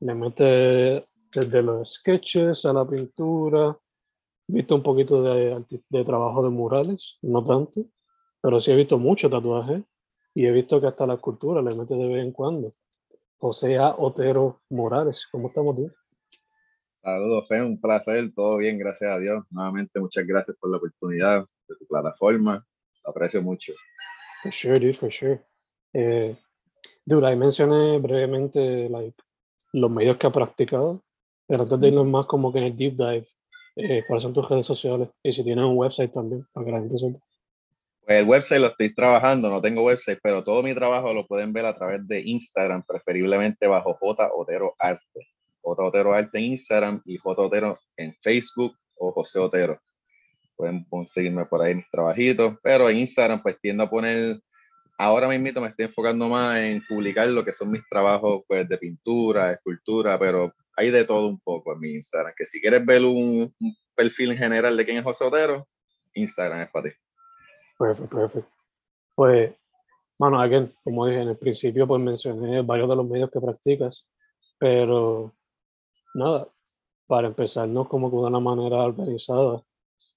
le mete desde los sketches a la pintura, visto un poquito de, de trabajo de murales, no tanto, pero sí he visto mucho tatuaje y he visto que hasta la escultura le mete de vez en cuando. José A. Otero Morales, ¿cómo estamos tú? Saludos, Fe, un placer, todo bien, gracias a Dios. Nuevamente, muchas gracias por la oportunidad de tu plataforma, lo aprecio mucho. For sure, dude, for sure. Eh, dude, ahí mencioné brevemente like, los medios que ha practicado, pero antes de irnos más como que en el deep dive, eh, ¿cuáles son tus redes sociales? Y si tienes un website también, para que la gente sepa. Pues el website lo estoy trabajando, no tengo website, pero todo mi trabajo lo pueden ver a través de Instagram, preferiblemente bajo J. Otero Arte. J. Otero Arte en Instagram y J. Otero en Facebook o José Otero. Pueden conseguirme por ahí mis trabajitos, pero en Instagram pues tiendo a poner ahora mismo me estoy enfocando más en publicar lo que son mis trabajos pues, de pintura, escultura, pero hay de todo un poco en mi Instagram. Que si quieres ver un, perfil en general de quién es José Otero, Instagram es para ti. Perfecto, perfecto. Pues, mano, again, como dije en el principio, pues mencioné varios de los medios que practicas, pero nada, para empezarnos como que de una manera organizada,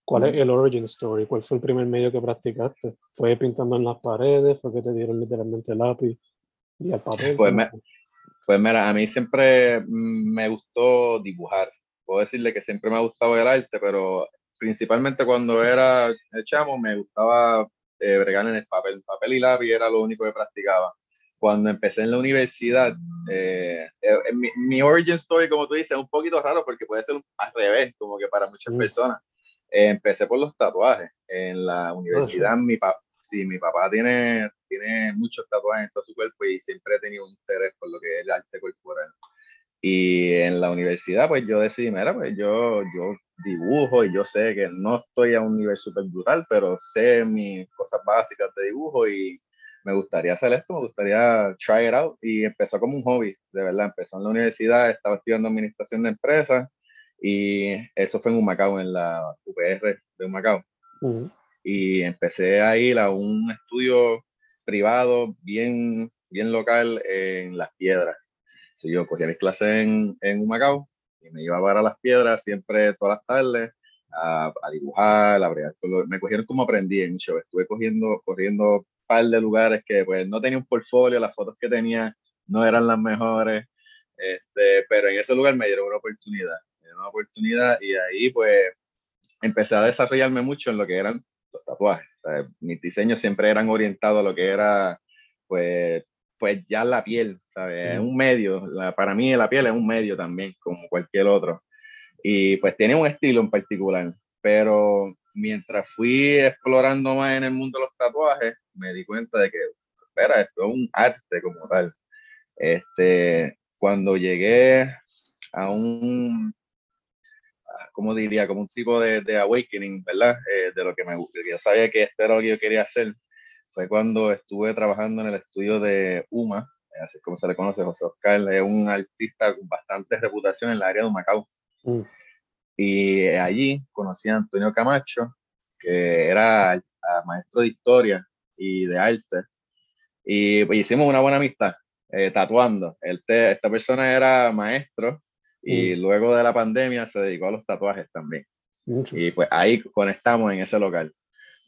¿Cuál es el origin story? ¿Cuál fue el primer medio que practicaste? ¿Fue pintando en las paredes? ¿Fue que te dieron literalmente el lápiz y el papel? Pues, pues mira, a mí siempre me gustó dibujar. Puedo decirle que siempre me ha gustado el arte, pero principalmente cuando era chamo me gustaba eh, bregar en el papel. Papel y lápiz era lo único que practicaba. Cuando empecé en la universidad, eh, eh, mi, mi, origin story, como tú dices, es un poquito raro porque puede ser al revés, como que para muchas personas empecé por los tatuajes. En la universidad, mi, papá sí, mi papá tiene, tiene muchos tatuajes en todo su cuerpo y siempre he tenido un interés por lo que es el arte corporal. Y en la universidad, pues yo decidí, mira, pues yo, yo dibujo y yo sé que no estoy a un nivel súper brutal, pero sé mis cosas básicas de dibujo y me gustaría hacer esto, me gustaría try it out. Y empezó como un hobby, de verdad. Empezó en la universidad, estaba estudiando administración de empresas y eso fue en Humacao, en la UPR de Humacao. Y empecé a ir a un estudio privado bien, bien local en Las Piedras. So, yo cogía mis clases en, en Humacao y me iba a ver a Las Piedras siempre todas las tardes a, a dibujar, a bregar. Me cogieron como aprendí en show. Estuve cogiendo, corriendo un par de lugares que pues no tenía un portfolio, las fotos que tenía no eran las mejores, este, pero en ese lugar me dieron una oportunidad una oportunidad y ahí pues empecé a desarrollarme mucho en lo que eran los tatuajes. mis diseños siempre eran orientados a lo que era pues, pues ya la piel, ¿sabes? Es un medio, para mí la piel es un medio también, como cualquier otro. Y pues tiene un estilo en particular, pero mientras fui explorando más en el mundo de los tatuajes, me di cuenta de que, espera, esto es un arte como tal. Este, cuando llegué a un como diría? Como un tipo de, de awakening, ¿verdad? Eh, de lo que me gusta. Yo sabía que esto era lo que yo quería hacer. Fue cuando estuve trabajando en el estudio de UMA, así es como se le conoce, José Oscar, es un artista con bastante reputación en la área de Macao. Mm. Y allí conocí a Antonio Camacho, que era maestro de historia y de arte. Y pues, hicimos una buena amistad, eh, tatuando. esta persona era maestro y mm. luego de la pandemia se dedicó a los tatuajes también. Y pues ahí conectamos en ese local.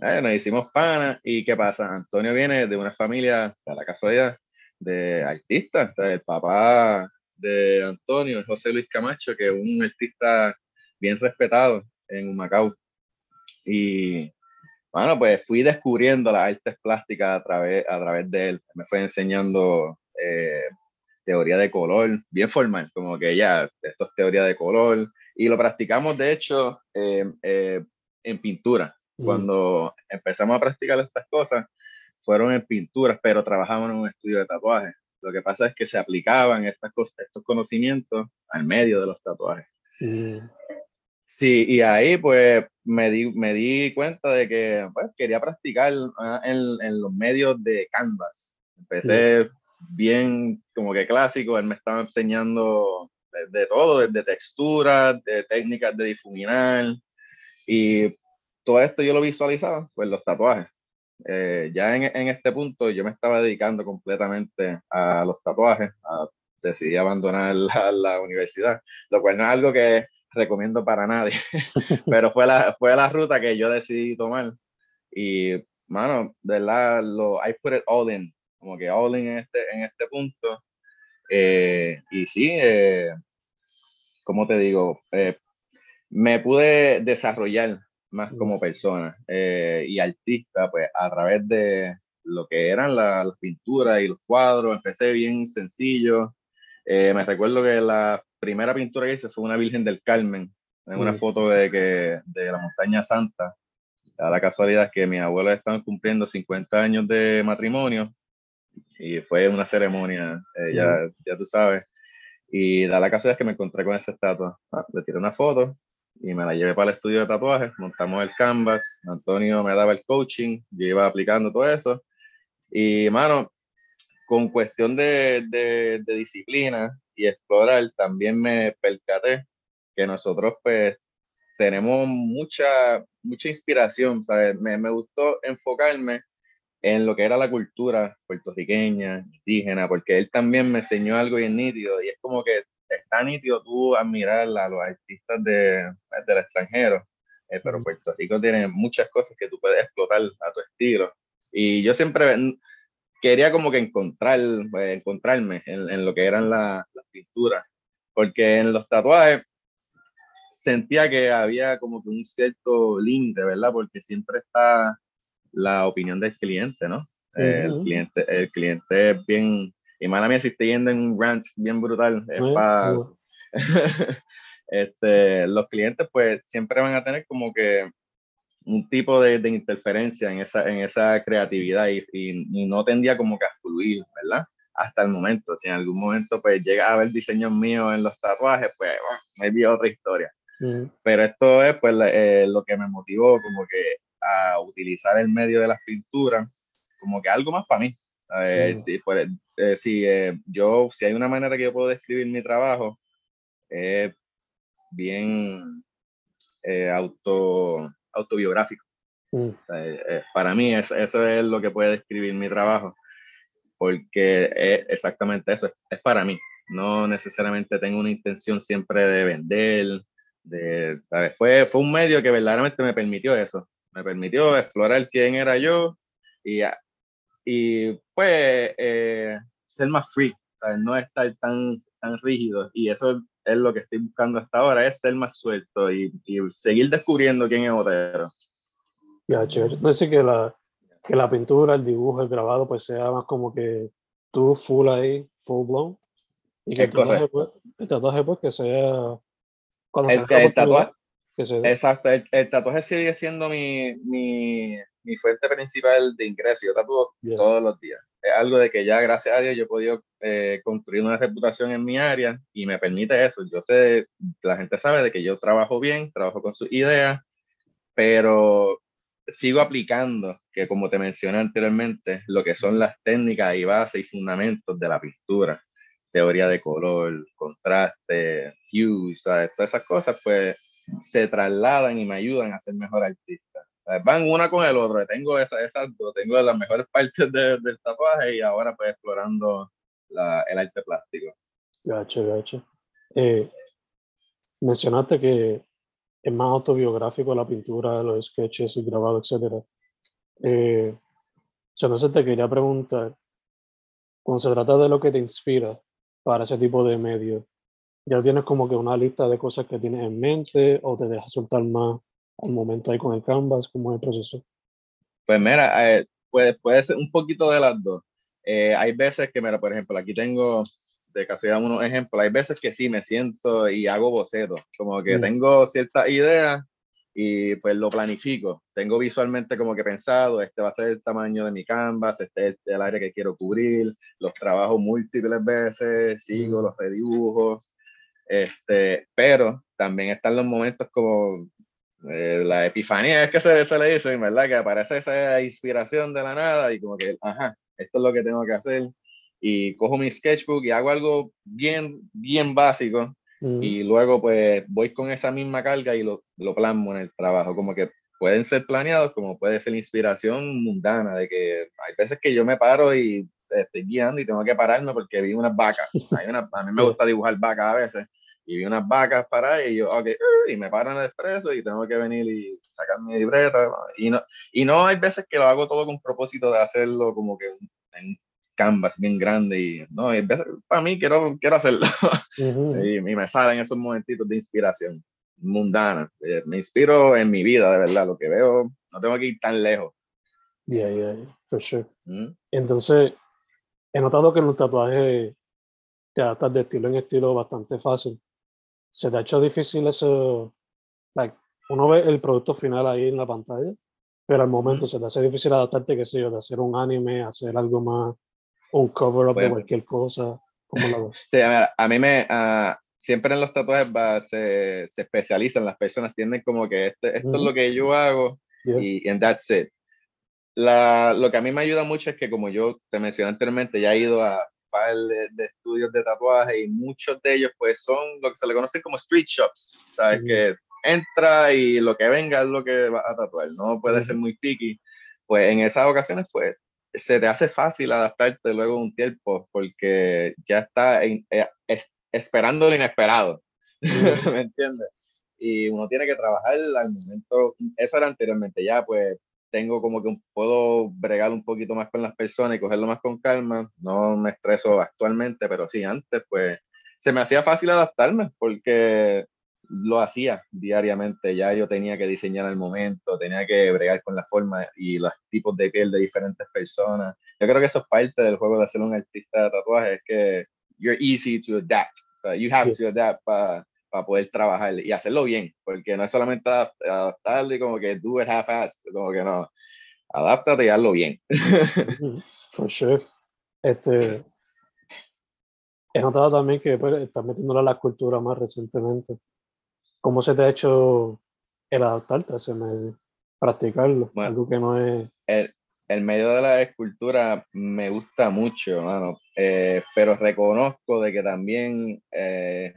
Eh, nos hicimos pana y ¿qué pasa? Antonio viene de una familia, de la casualidad, de artistas. el papá de Antonio es José Luis Camacho, que es un artista bien respetado en Macao. Y bueno, pues fui descubriendo las artes plásticas a través, a través de él. Me fue enseñando eh, teoría de color, bien formal, como que ya, esto es teoría de color. Y lo practicamos, de hecho, eh, eh, en pintura. Mm. Cuando empezamos a practicar estas cosas, fueron en pinturas, pero trabajamos en un estudio de tatuajes. Lo que pasa es que se aplicaban estas cosas, estos conocimientos al medio de los tatuajes. Mm. Sí, y ahí pues me di, me di cuenta de que pues, quería practicar ah, en, en, los medios de Canvas. Empecé bien como que clásico, él me estaba enseñando de, todo, desde texturas, de técnicas de difuminar, y todo esto yo lo visualizaba, pues los tatuajes. Eh, ya en, en, este punto yo me estaba dedicando completamente a los tatuajes, decidí abandonar la, la universidad, lo cual no es algo que recomiendo para nadie, pero fue la, fue la ruta que yo decidí tomar. Y, mano, de verdad, lo, I put it all in, como que all in en este, en este punto. Eh, y sí, eh, como te digo, eh, me pude desarrollar más como persona y artista, pues a través de lo que eran las pinturas y los cuadros. Empecé bien sencillo. me recuerdo que la primera pintura que hice fue una Virgen del Carmen, en una foto de, que, de la montaña santa. Da la casualidad que mis abuelos estaban cumpliendo 50 años de matrimonio y fue una ceremonia, eh, ya, mm. ya tú sabes. Y da la casualidad que me encontré con esa estatua. Ah, le tiré una foto y me la llevé para el estudio de tatuajes, montamos el canvas, Antonio me daba el coaching, yo iba aplicando todo eso. Y, mano, con cuestión de, de, de disciplina y explorar, también me percaté que nosotros pues tenemos mucha, mucha inspiración, ¿sabes? Me, me gustó enfocarme en lo que era la cultura puertorriqueña, indígena, porque él también me enseñó algo bien nítido y es como que está nítido tú admirar a los artistas de, del extranjero, eh, pero Puerto Rico tiene muchas cosas que tú puedes explotar a tu estilo. Y yo siempre, quería como que encontrar, pues, encontrarme en, en, lo que eran las pinturas, porque en los tatuajes sentía que había como que un cierto límite, ¿verdad? Porque siempre está la opinión del cliente, ¿no? el, cliente, el cliente es bien, y mala mía si estoy yendo en un rant bien brutal, es para... este, los clientes pues siempre van a tener como que un tipo de, de, interferencia en esa, en esa creatividad y, y, no tendía como que a fluir, ¿verdad? Hasta el momento, si en algún momento pues llega a ver diseños míos en los tatuajes, pues me dio otra historia. Mm. Pero esto es pues eh, lo que me motivó como que a utilizar el medio de las pinturas como que algo más para mí. Si, pues, eh, si eh, yo, si hay una manera que yo puedo describir mi trabajo, es bien auto autobiográfico. Mm. Eh, eh, para mí eso, eso, es lo que puede describir mi trabajo, porque es exactamente eso, es, para mí. No necesariamente tengo una intención siempre de vender, de, Fue, fue un medio que verdaderamente me permitió eso, me permitió explorar quién era yo y, y pues eh, ser más free, no estar tan, tan rígido y eso es lo que estoy buscando hasta ahora, es ser más suelto y, y seguir descubriendo quién es Otero. Ya, chévere. Decir que la, que la pintura, el dibujo, el grabado, pues sea más como que tú full ahí, full blown. Y que el tatuaje, pues, el tatuaje, pues, que sea... Cuando el, el tatuaje, exacto, el, el, tatuaje sigue siendo mi, mi, mi fuente principal de ingreso. Yo tatúo todos los días. Es algo de que ya, gracias a Dios, yo he podido eh, construir una reputación en mi área y me permite eso. Yo sé, la gente sabe de que yo trabajo bien, trabajo con sus ideas, pero sigo aplicando, que como te mencioné anteriormente, lo que son las técnicas y bases y fundamentos de la pintura, teoría de color, contraste, hues, todas esas cosas, pues se trasladan y me ayudan a ser mejor artista. Van una con el otro, tengo esas, esas dos, tengo las mejores partes del tatuaje y ahora pues explorando la, el arte plástico. Gacho, gacho. Eh, mencionaste que es más autobiográfico la pintura, los sketches y grabado, etc. Eh, yo no sé, te quería preguntar, cuando se trata de lo que te inspira para ese tipo de medio, ¿ya tienes como que una lista de cosas que tienes en mente o te dejas soltar más al momento ahí con el canvas? ¿Cómo es el proceso? Pues mira, eh, puede, puede ser un poquito de las dos. Eh, hay veces que, mira, por ejemplo, aquí tengo de casualidad unos ejemplos, hay veces que sí me siento y hago bocetos, como que mm. tengo ciertas ideas y pues lo planifico. Tengo visualmente como que pensado, este va a ser el tamaño de mi canvas, este es el área que quiero cubrir, los trabajo múltiples veces, sigo mm. los redibujos, este, pero también están los momentos como eh, la epifanía, es que se, se le dice, ¿verdad? Que aparece esa inspiración de la nada y como que, ajá, esto es lo que tengo que hacer y cojo mi sketchbook y hago algo bien, bien básico mm. y luego pues voy con esa misma carga y lo, lo plasmo en el trabajo, como que pueden ser planeados como puede ser inspiración mundana, de que hay veces que yo me paro y estoy guiando y tengo que pararme porque vi unas vacas. Hay una, a mí me gusta dibujar vacas a veces y vi unas vacas para y yo, ok, y me paro en el expreso y tengo que venir y sacar mi libreta. Y no, y no hay veces que lo hago todo con propósito de hacerlo como que en canvas bien grande y no, para mí quiero, quiero hacerlo y, me salen esos momentitos de inspiración mundana. Eh, me inspiro en mi vida, de verdad, lo que veo, no tengo que ir tan lejos. Yeah, yeah, for sure. Mm. Entonces, he notado que en los tatuajes te adaptas de estilo en estilo bastante fácil. ¿Se te ha hecho difícil eso? Like, uno ve el producto final ahí en la pantalla, pero al momento se te hace difícil adaptarte, qué sé yo, de hacer un anime, hacer algo más un cover-up de cualquier cosa. ¿Cómo lo Sí, a, a mí me... Uh, siempre en los tatuajes va, se, se, especializan, las personas tienen como que este, esto es lo que yo hago y and that's it. La, lo que a mí me ayuda mucho es que como yo te mencioné anteriormente, ya he ido a un par de, estudios de tatuaje y muchos de ellos pues son lo que se le conoce como street shops, ¿sabes? Que entra y lo que venga es lo que va a tatuar, no puede ser muy picky. Pues en esas ocasiones pues se te hace fácil adaptarte luego de un tiempo porque ya está en, eh, esperando lo inesperado, ¿me entiendes? Y uno tiene que trabajar al momento, eso era anteriormente, ya pues tengo como que puedo bregar un poquito más con las personas y cogerlo más con calma, no me estreso actualmente, pero sí antes pues se me hacía fácil adaptarme porque lo hacía diariamente, ya yo tenía que diseñar el momento, tenía que bregar con la forma y los tipos de piel de diferentes personas. Yo creo que eso es parte del juego de ser un artista de tatuaje, es que you're easy to adapt, o sea, you have to adapt para poder trabajar y hacerlo bien, porque no es solamente adaptarle como que do it half-assed, como que no, adáptate y hazlo bien. For sure. Este, he notado también que pues, estás metiéndole a la cultura más recientemente. ¿Cómo se te ha hecho el adaptarte a ese medio? Practicarlo, algo que no es... El, el, medio de la escultura me gusta mucho, mano, eh, pero reconozco de que también eh,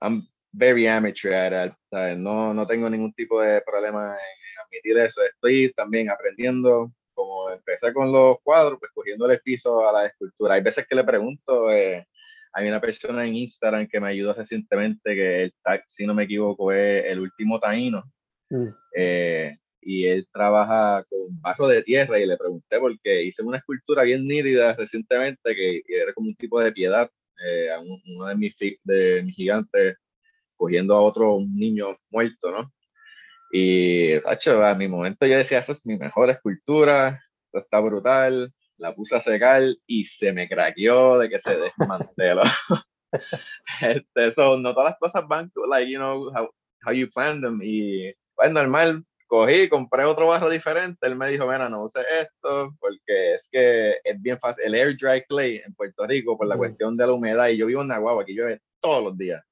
I'm very amateur at No, no tengo ningún tipo de problema en admitir eso. Estoy también aprendiendo, como empecé con los cuadros, pues cogiendo el piso a la escultura. Hay veces que le pregunto... Eh, hay una persona en Instagram que me ayudó recientemente, que el tag, si no me equivoco, es el último taíno. Mm. Eh, y él trabaja con barro de tierra y le pregunté porque hice una escultura bien nítida recientemente que era como un tipo de piedad eh, a uno de mis, de mis gigantes cogiendo a otro niño muerto, ¿no? Y, tacho, a mi momento yo decía, esa es mi mejor escultura, esto está brutal, la puse a secar y se me craqueó de que se desmanteló. este, so, no todas las cosas van, like, you know, how, how you plan them. Y, pues, normal, cogí, compré otro barro diferente. Él me dijo, mira, no use esto, porque es que es bien fácil. El air dry clay en Puerto Rico, por la mm. cuestión de la humedad, y yo vivo en Nahuatl, aquí llueve todos los días.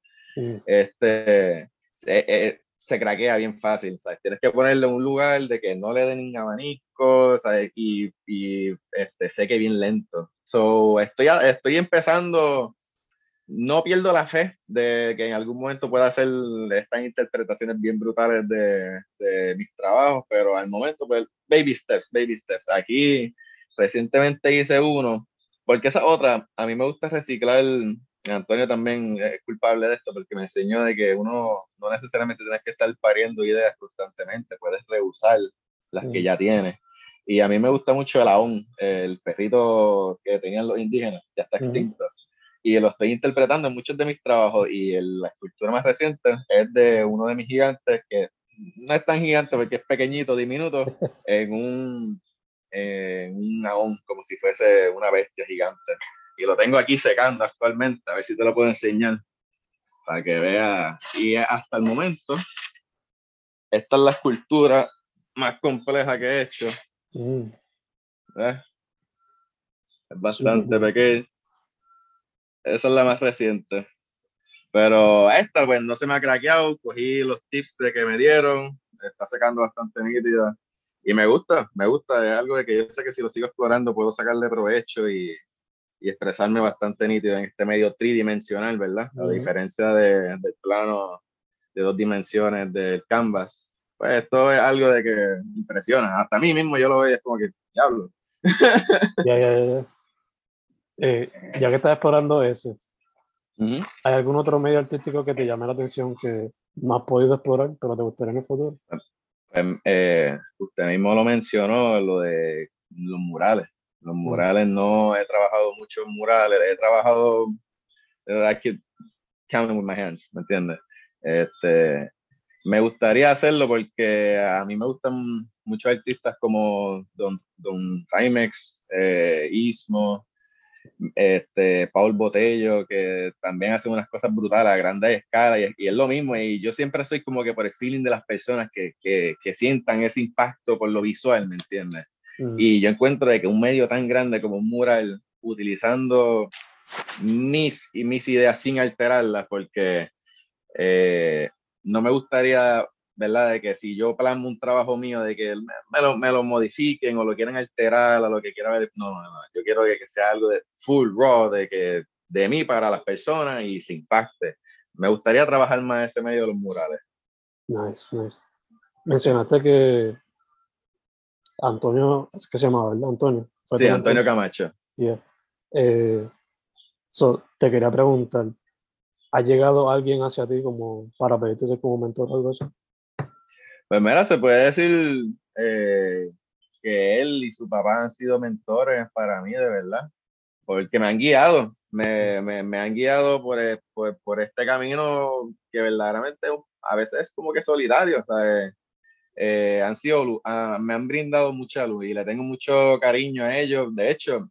Este, eh, eh, se craquea bien fácil, ¿sabes? Tienes que ponerle un lugar de que no le den abanico, ¿sabes? Y, y este, seque bien lento. So, estoy, estoy empezando, no pierdo la fe de que en algún momento pueda hacer estas interpretaciones bien brutales de, de mis trabajos, pero al momento, pues, baby steps, baby steps. Aquí recientemente hice uno, porque esa otra, a mí me gusta reciclar Antonio también es culpable de esto porque me enseñó de que uno no necesariamente tienes que estar pariendo ideas constantemente, puedes rehusar las que ya tienes. Y a mí me gusta mucho el aún, el perrito que tenían los indígenas, ya está extinto. Y lo estoy interpretando en muchos de mis trabajos y la escultura más reciente es de uno de mis gigantes que no es tan gigante porque es pequeñito, diminuto, en un, en un aún, como si fuese una bestia gigante y lo tengo aquí secando actualmente, a ver si te lo puedo enseñar para que veas. Y hasta el momento, esta es la escultura más compleja que he hecho. Mm. Es bastante pequeña. Esa es la más reciente. Pero esta, pues, no se me ha craqueado. Cogí los tips de que me dieron. Está secando bastante nítida. Y me gusta, me gusta. Es algo de que yo sé que si lo sigo explorando puedo sacarle provecho y, y expresarme bastante nítido en este medio tridimensional, ¿verdad? A diferencia de, del plano de dos dimensiones del canvas. Pues esto es algo de que impresiona. Hasta a mí mismo yo lo veo y es como que, diablo. ya, ya, ya. Eh, ya que estás explorando eso, ¿hay algún otro medio artístico que te llame la atención que no has podido explorar, pero te gustaría en el futuro? Pues, eh, usted mismo lo mencionó, lo de los murales. Los murales no he trabajado mucho en murales, he trabajado, I could count with my hands, ¿me entiendes? Este, me gustaría hacerlo porque a mí me gustan muchos artistas como Don, Don Rimex, eh, Ismo, este, Paul Botello, que también hacen unas cosas brutales a grandes escalas y, y, es lo mismo. Y yo siempre soy como que por el feeling de las personas que, que, que sientan ese impacto por lo visual, ¿me entiendes? Y yo encuentro de que un medio tan grande como un mural, utilizando mis, y mis ideas sin alterarlas, porque eh, no me gustaría, ¿verdad? De que si yo plasmo un trabajo mío, de que me lo, me lo modifiquen o lo quieran alterar a lo que quiera ver. No, no, no. Yo quiero que, que sea algo de full raw, de que de mí para las personas y sin impacte. Me gustaría trabajar más ese medio de los murales. Nice, nice. Mencionaste que Antonio, es que se llamaba, ¿verdad? Antonio. Sí, Antonio Camacho. Yeah. Eh, te quería preguntar, ¿ha llegado alguien hacia ti como para pedirte como mentor o algo así? Pues mira, se puede decir eh, que él y su papá han sido mentores para mí, de verdad, porque me han guiado, me, me, me han guiado por, por, por, este camino que verdaderamente a veces es como que solidario, ¿sabes? Eh, han sido, ah, me han brindado mucha luz y le tengo mucho cariño a ellos. De hecho,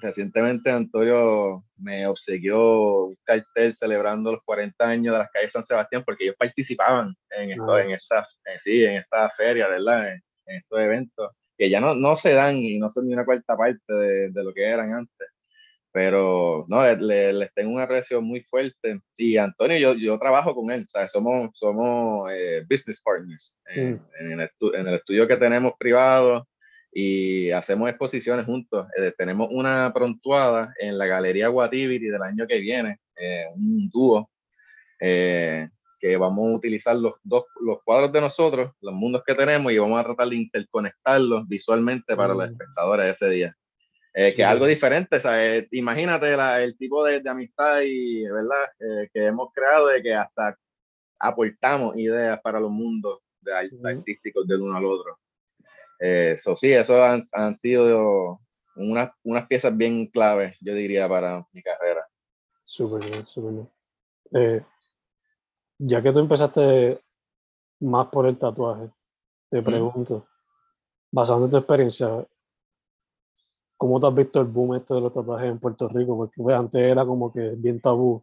recientemente Antonio me obsequió un cartel celebrando los 40 años de las calles San Sebastián porque ellos participaban en, esto, ah. en, esta, eh, sí, en esta feria, ¿verdad? En, estos eventos que ya no, no se dan y no son ni una cuarta parte de, de lo que eran antes pero no, les le, tengo un aprecio muy fuerte. Y Antonio, yo, yo trabajo con él, ¿sabes? somos, somos eh, business partners en, mm. en, el en, el estudio que tenemos privado y hacemos exposiciones juntos. Eh, tenemos una prontuada en la Galería Guativity del año que viene, eh, un dúo, que vamos a utilizar los dos los cuadros de nosotros, los mundos que tenemos, y vamos a tratar de interconectarlos visualmente para los mm. espectadores ese día. Eh, que es algo diferente, ¿sabes? Imagínate el tipo de, de, amistad y, ¿verdad? Eh, que hemos creado de que hasta aportamos ideas para los mundos de artísticos del uno al otro. Eso eh, sí, eso han, han sido unas, unas piezas bien claves, yo diría, para mi carrera. Súper bien, súper bien. ya que tú empezaste más por el tatuaje, te pregunto, basado en tu experiencia, ¿Cómo te has visto el boom este de los tatuajes en Puerto Rico? Porque pues, antes era como que bien tabú,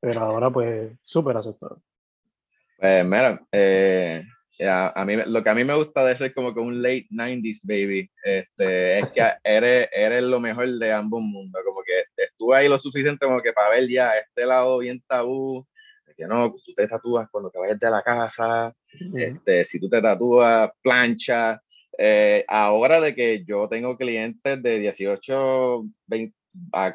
pero ahora pues súper aceptado. Pues mira, eh, a, mí, lo que a mí me gusta de ser como que un late 90s baby, este, es que eres, eres lo mejor de ambos mundos, como que estuve ahí lo suficiente como que para ver ya este lado bien tabú, que no, tú te tatúas cuando te vayas de la casa, este, si tú te tatúas, plancha. Eh, ahora de que yo tengo clientes de 18, 20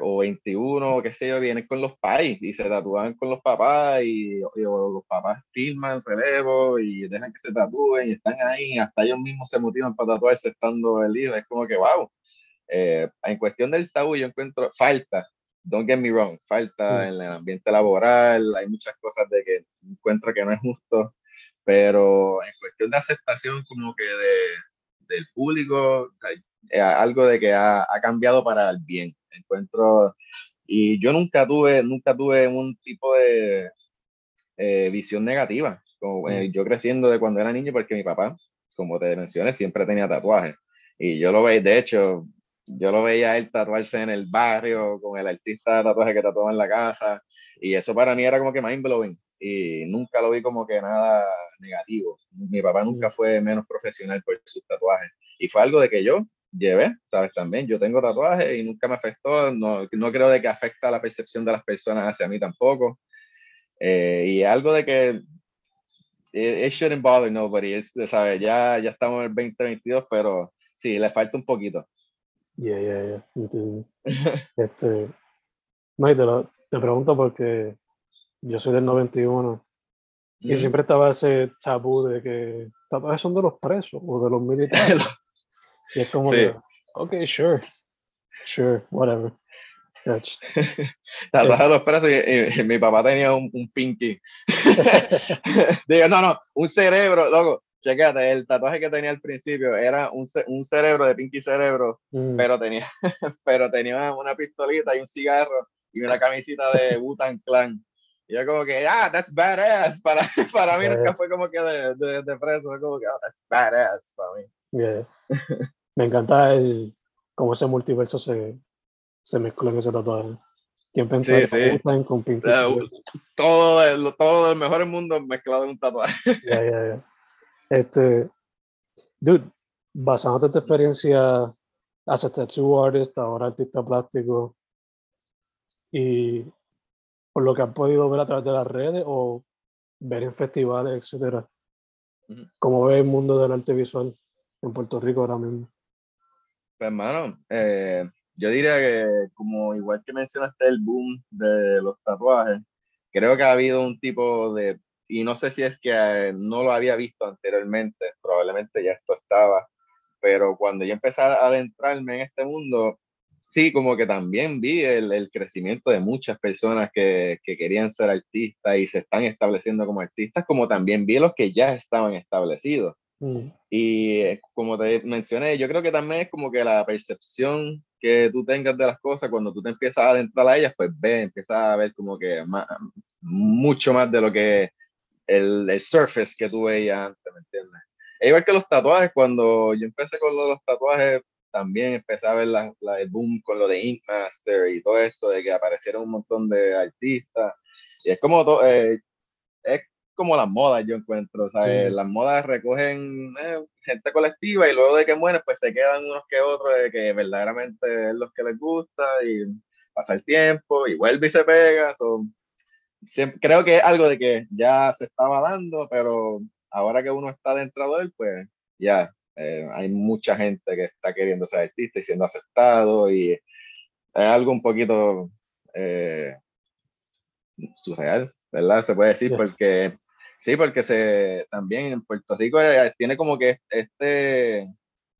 o 21, qué sé yo, vienen con los pais y se tatúan con los papás y, los papás firman el relevo y dejan que se tatúen y están ahí, hasta ellos mismos se motivan para tatuarse estando el hijo. Es como que, wow. Eh, en cuestión del tabú, yo encuentro falta don't get me wrong, falta mm. en el ambiente laboral, hay muchas cosas de que encuentro que no es justo, pero en cuestión de aceptación como que de, del público, algo de que ha, ha, cambiado para el bien, encuentro, y yo nunca tuve, nunca tuve un tipo de eh, visión negativa, como, eh, mm. yo creciendo de cuando era niño, porque mi papá, como te mencioné, siempre tenía tatuajes, y yo lo veía, de hecho, yo lo veía a él tatuarse en el barrio con el artista de tatuaje que tatuaba en la casa y eso para mí era como que mind blowing y nunca lo vi como que nada negativo. Mi papá nunca fue menos profesional por sus tatuajes y fue algo de que yo llevé, sabes también, yo tengo tatuajes y nunca me afectó, no, no creo de que afecta la percepción de las personas hacia mí tampoco. Eh, y algo de que it, shouldn't bother nobody, es, ¿sabes? Ya, ya estamos en el 2022, pero sí, le falta un poquito. Yeah, yeah, yeah. este, no, y te, lo, te pregunto porque yo soy del 91 y siempre estaba ese tabú de que tatuajes son de los presos o de los militares. y es como que, ok, sure, sure, whatever. Tatuajes de los presos y, mi papá tenía un, un pinky. Digo, no, no, un cerebro, loco Checate, el tatuaje que tenía al principio era un, un cerebro de Pinky Cerebro, mm. pero tenía, pero tenía una, pistolita y un cigarro y una camisita de Wutan Clan. Y yo como que, ah, that's badass. Para, para mí nunca fue como que de, de, de preso, fue como que, oh, that's badass para mí. Me encanta el, cómo ese multiverso se, se mezcla en ese tatuaje. ¿Quién pensó sí, sí. con Pinky? Uh, todo, todo del mejor mundo mezclado en un tatuaje. Yeah, yeah, este, dude, basándote en tu experiencia as tattoo artist, ahora artista plástico, y por lo que han podido ver a través de las redes o ver en festivales, etcétera, ¿cómo ve el mundo del arte visual en Puerto Rico ahora mismo? Pues, hermano, eh, yo diría que, como igual que mencionaste el boom de los tatuajes, creo que ha habido un tipo de y no sé si es que eh, no lo había visto anteriormente, probablemente ya esto estaba, pero cuando yo empecé a adentrarme en este mundo, sí, como que también vi el, el crecimiento de muchas personas que, que, querían ser artistas y se están estableciendo como artistas, como también vi los que ya estaban establecidos. Mm. Y eh, como te mencioné, yo creo que también es como que la percepción que tú tengas de las cosas, cuando tú te empiezas a adentrar a ellas, pues ve, empiezas a ver como que mucho más de lo que el, el surface que tú veías antes, ¿me entiendes? E igual que los tatuajes, cuando yo empecé con los tatuajes, también empecé a ver la, el boom con lo de Ink Master y todo esto, de que aparecieron un montón de artistas. Y es como, eh, es como las modas, yo encuentro, ¿sabes? Las modas recogen eh, gente colectiva y luego de que mueren, pues se quedan unos que otros de que verdaderamente es los que les gusta y pasa el tiempo y vuelve y se pega. son creo que es algo de que ya se estaba dando, pero ahora que uno está dentro de él, pues ya eh, hay mucha gente que está queriendo ser artista y siendo aceptado y es algo un poquito eh, surreal, ¿verdad? Se puede decir porque sí, porque se también en Puerto Rico eh, tiene como que este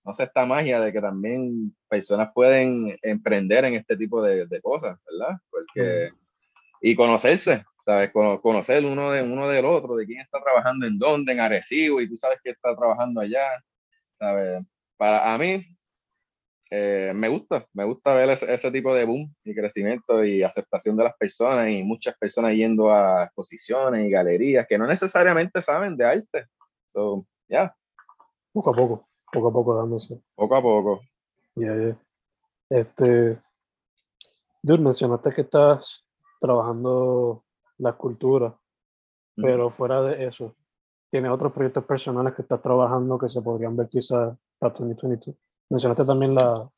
no sé, esta magia de que también personas pueden emprender en este tipo de, de cosas, ¿verdad? Porque, y conocerse, ¿sabes? Conocer uno, de, uno del otro, de quién está trabajando en dónde, en Arecibo, y tú sabes que está trabajando allá, ¿sabes? Para a mí, eh, me gusta, me gusta ver ese, tipo de boom y crecimiento y aceptación de las personas y muchas personas yendo a exposiciones y galerías que no necesariamente saben de arte. So, ya. Poco a poco, poco a poco dándose. Poco a poco. Ya, ya. Este, Dude, mencionaste que estás trabajando la cultura. Pero fuera de eso, tiene otros proyectos personales que estás trabajando que se podrían ver quizás para 2022. Mencionaste también la,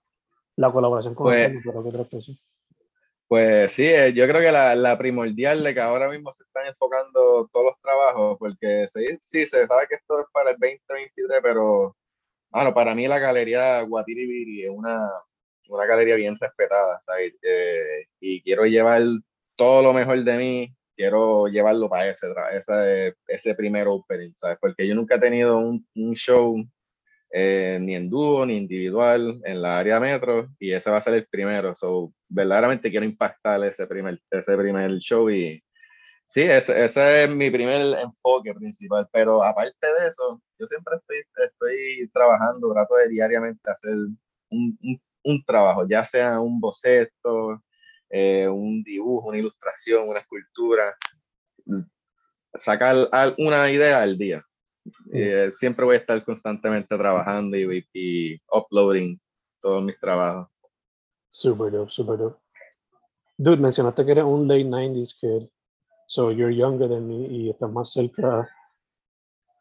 la colaboración con pues, pero ¿qué otras Pues sí, eh, yo creo que la, la, primordial de que ahora mismo se están enfocando todos los trabajos, porque sí, sí, se sabe que esto es para el 2023, pero bueno, para mí la galería Guatiribiri es una, una galería bien respetada, ¿sabes? Eh, y quiero llevar todo lo mejor de mí, quiero llevarlo para ese, ese, ese primer opening, ¿sabes? Porque yo nunca he tenido un, un show eh, ni en dúo ni individual en la área metro y ese va a ser el primero. So, verdaderamente quiero impactar ese primer, ese primer show y sí, ese, ese es mi primer enfoque principal. Pero aparte de eso, yo siempre estoy, estoy trabajando, trato de diariamente hacer un, un, un trabajo, ya sea un boceto, eh, un dibujo, una ilustración, una escultura, sacar una idea al día. Eh, siempre voy a estar constantemente trabajando y, y, uploading todos mis trabajos. Super dope, super dope. Dude, mencionaste que eres un late 90s kid, so you're younger than me y estás más cerca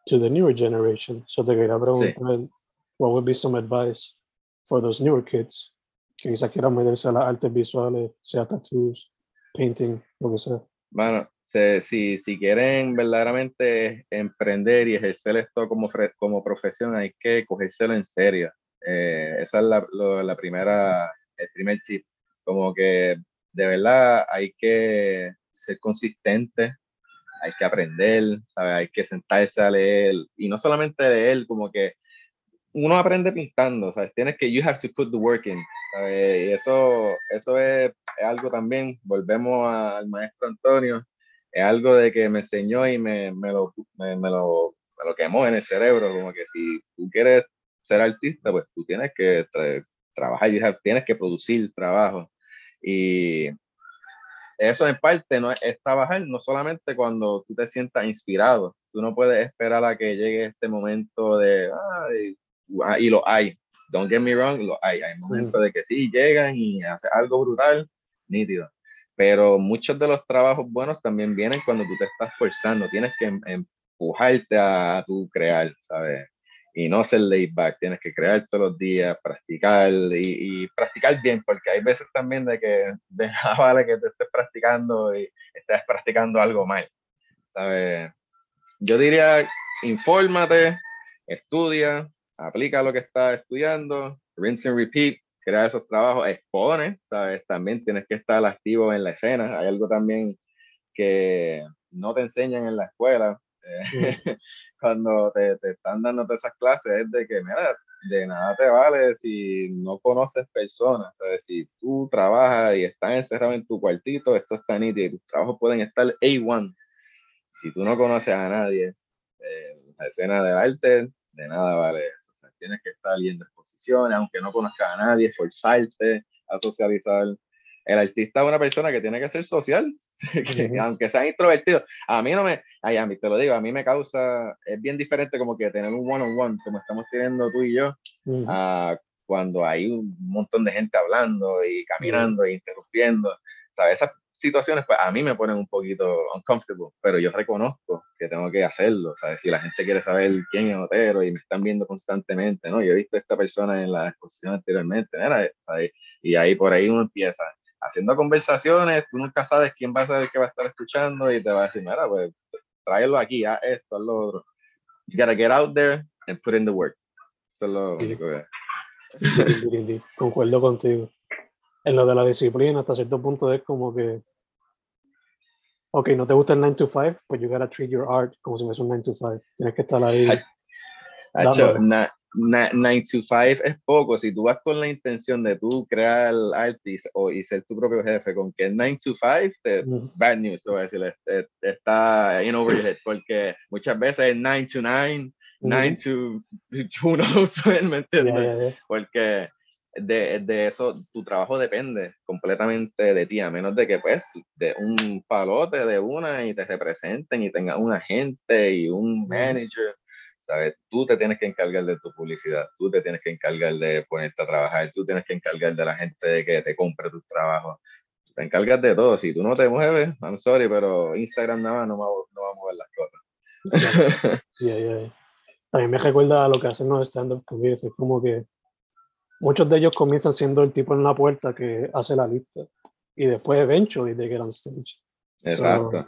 to the newer generation. So te quería preguntar, sí. what would be some advice for those newer kids que quizás quieran meterse a las artes visuales, sea tattoos, painting, lo que sea? Bueno, si, si quieren verdaderamente emprender y ejercer esto como, como profesión, hay que cogérselo en serio. Eh, esa es la, la, primera, el primer tip. Como que de verdad hay que ser consistente, hay que aprender, ¿sabe? hay que sentarse a leer. Y no solamente leer, como que uno aprende pintando, ¿sabes? Tienes que, you have to put the work in. Y eso, eso es, algo también, volvemos al maestro Antonio, es algo de que me enseñó y me, me, lo, me, lo, lo, quemó en el cerebro, como que si tú quieres ser artista, pues tú tienes que trabajar, tienes que producir trabajo. Y eso en parte no es, trabajar no solamente cuando tú te sientas inspirado, tú no puedes esperar a que llegue este momento de, ah, y, lo hay, don't get me wrong, hay, hay momentos de que sí, llegan y hacen algo brutal, nítido, pero muchos de los trabajos buenos también vienen cuando tú te estás forzando, tienes que em, empujarte a, tu crear, ¿sabes? Y no ser laid back, tienes que crear todos los días, practicar y, practicar bien, porque hay veces también de que de nada vale que te estés practicando y estés practicando algo mal, ¿sabes? Yo diría, infórmate, estudia, aplica lo que estás estudiando, rinse and repeat, crear esos trabajos, expone, ¿sabes? También tienes que estar activo en la escena. Hay algo también que no te enseñan en la escuela. Eh, cuando te, te, están dando esas clases es de que, mira, de nada te vale si no conoces personas, ¿sabes? Si tú trabajas y estás encerrado en tu cuartito, esto está nítido tus trabajos pueden estar A1. Si tú no conoces a nadie en la escena del arte, de nada vale eso. Tienes que estar yendo aunque no conozcas a nadie, esforzarte a socializar. El artista es una persona que tiene que ser social, aunque sea introvertido. A mí no me, ay, a mí te lo digo, a mí me causa, es bien diferente como que tener un one-on-one, como estamos teniendo tú y yo, cuando hay un montón de gente hablando y caminando e interrumpiendo. ¿sabes? Situaciones, pues a mí me ponen un poquito uncomfortable, pero yo reconozco que tengo que hacerlo, ¿sabes? Si la gente quiere saber quién es Otero y me están viendo constantemente, ¿no? Yo he visto a esta persona en la exposición anteriormente, ¿sabes? Y ahí por ahí uno empieza haciendo conversaciones, tú nunca sabes quién va a ser el que va a estar escuchando y te va a decir, mira, pues tráelo aquí, a esto, a lo otro. You gotta get out there and put in the work. Eso es lo único que... Concuerdo contigo en lo de la disciplina, hasta cierto punto es como que, ok, no te gusta el 9 to 5, pues you gotta treat your art como si fuese un 9 to 5. Tienes que estar ahí. 9 to 5 es poco. Si tú vas con la intención de tú crear arte o, y ser tu propio jefe, con que 9 to 5, te, bad news, te voy a decir, está in over your head, porque muchas veces es 9 to 9, 9 to who knows ¿me entiendes? Porque de, de, eso, tu trabajo depende completamente de ti, a menos de que pues de un palote de una y te representen y tengas un agente y un manager, ¿sabes? Tú te tienes que encargar de tu publicidad, tú te tienes que encargar de ponerte a trabajar, tú tienes que encargar de la gente de que te compre tus trabajos, te encargas de todo, si tú no te mueves, I'm sorry, pero Instagram nada más no va, no va a mover las cosas. yeah, yeah. También me recuerda a lo que hacen los stand-up comedians, es como que muchos de ellos comienzan siendo el tipo en la puerta que hace la lista. y después eventually they get on stage. Exacto.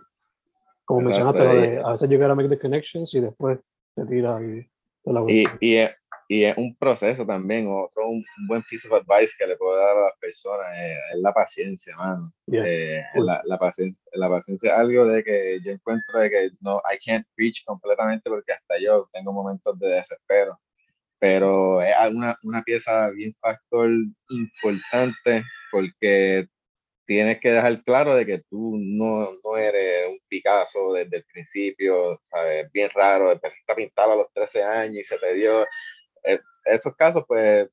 Como Exacto, mencionaste, de, a veces you gotta make the connections y después te tira y te la Y, y, es, y es un proceso también, otro un, buen piece of advice que le puedo dar a las personas es, es la paciencia, mano. Yeah. Eh, la, la paciencia, la paciencia es algo de que yo encuentro de que no, I can't preach completamente porque hasta yo tengo momentos de desespero, pero es una, una pieza bien factor importante porque tienes que dejar claro de que tú no, no eres un Picasso desde el principio, ¿sabes? Bien raro, empezaste a pintar a los 13 años y se te dio... eh, esos casos pues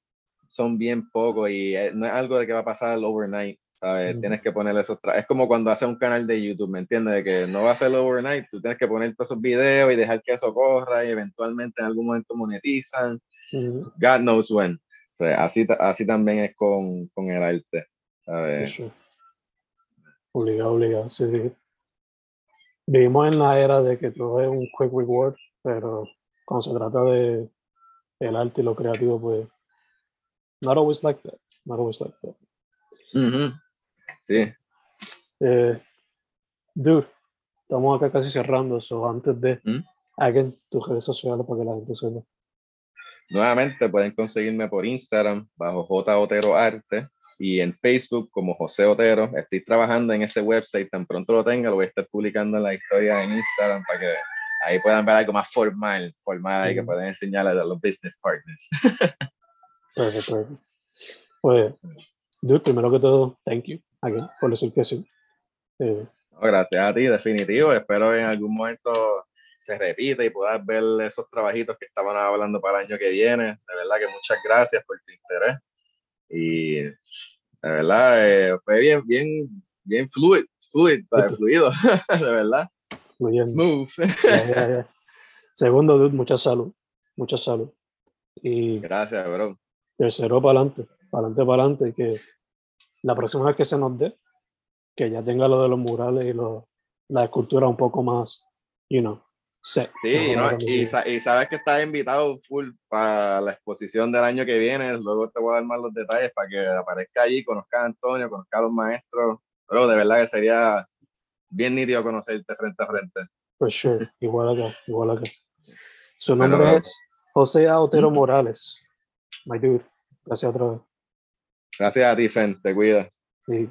son bien pocos y eh, no es algo de que va a pasar overnight, ¿sabes? Mm. Tienes que ponerle esos... Es como cuando haces un canal de YouTube, ¿me entiendes? De que no va a ser overnight, tú tienes que poner todos esos videos y dejar que eso corra y eventualmente en algún momento monetizan. God knows when. O sea, así, así también es con, con el arte. for ¿sabes? sure. Obligado, obligado, sí, sí. Vivimos en la era de que todo es un quick reward, pero cuando se trata de el arte y lo creativo, pues, not always like that, not always like that. Sí, Eh, dude, estamos acá casi cerrando, so antes de, ¿Mm? hagan tus redes sociales para que la gente sepa. Nuevamente pueden conseguirme por Instagram bajo J Otero Arte y en Facebook como José Otero. Estoy trabajando en ese website, tan pronto lo tenga, lo voy a estar publicando en la historia en Instagram para que ahí puedan ver algo más formal, formal y que puedan enseñarle a los business partners. Perfecto, perfecto. Pues, dude, primero que todo, thank you, again, por que sí. Eh, No, gracias a ti, definitivo. Espero en algún momento se repita y puedas ver esos trabajitos que estaban hablando para el año que viene. De verdad que muchas gracias por tu interés. Y de verdad eh, fue bien, bien, bien fluid, fluid, eh, fluido, de verdad. muy bien. Smooth. Ya, ya, ya. Segundo, dude, mucha salud, mucha salud. Y Gracias, bro. tercero, para adelante, para adelante, para adelante, que la próxima vez que se nos dé, que ya tenga lo de los murales y lo- la escultura un poco más, you know, Sí, y, sabes que estás invitado full para la exposición del año que viene. Luego te voy a dar más los detalles para que aparezca allí, conozca a Antonio, conozca a los maestros. Pero de verdad que sería bien nítido conocerte frente a frente. For sure, igual acá, igual acá. Su nombre es José A. Otero Morales. My dude, gracias otra vez. Gracias a ti, Fen. Te cuidas. Y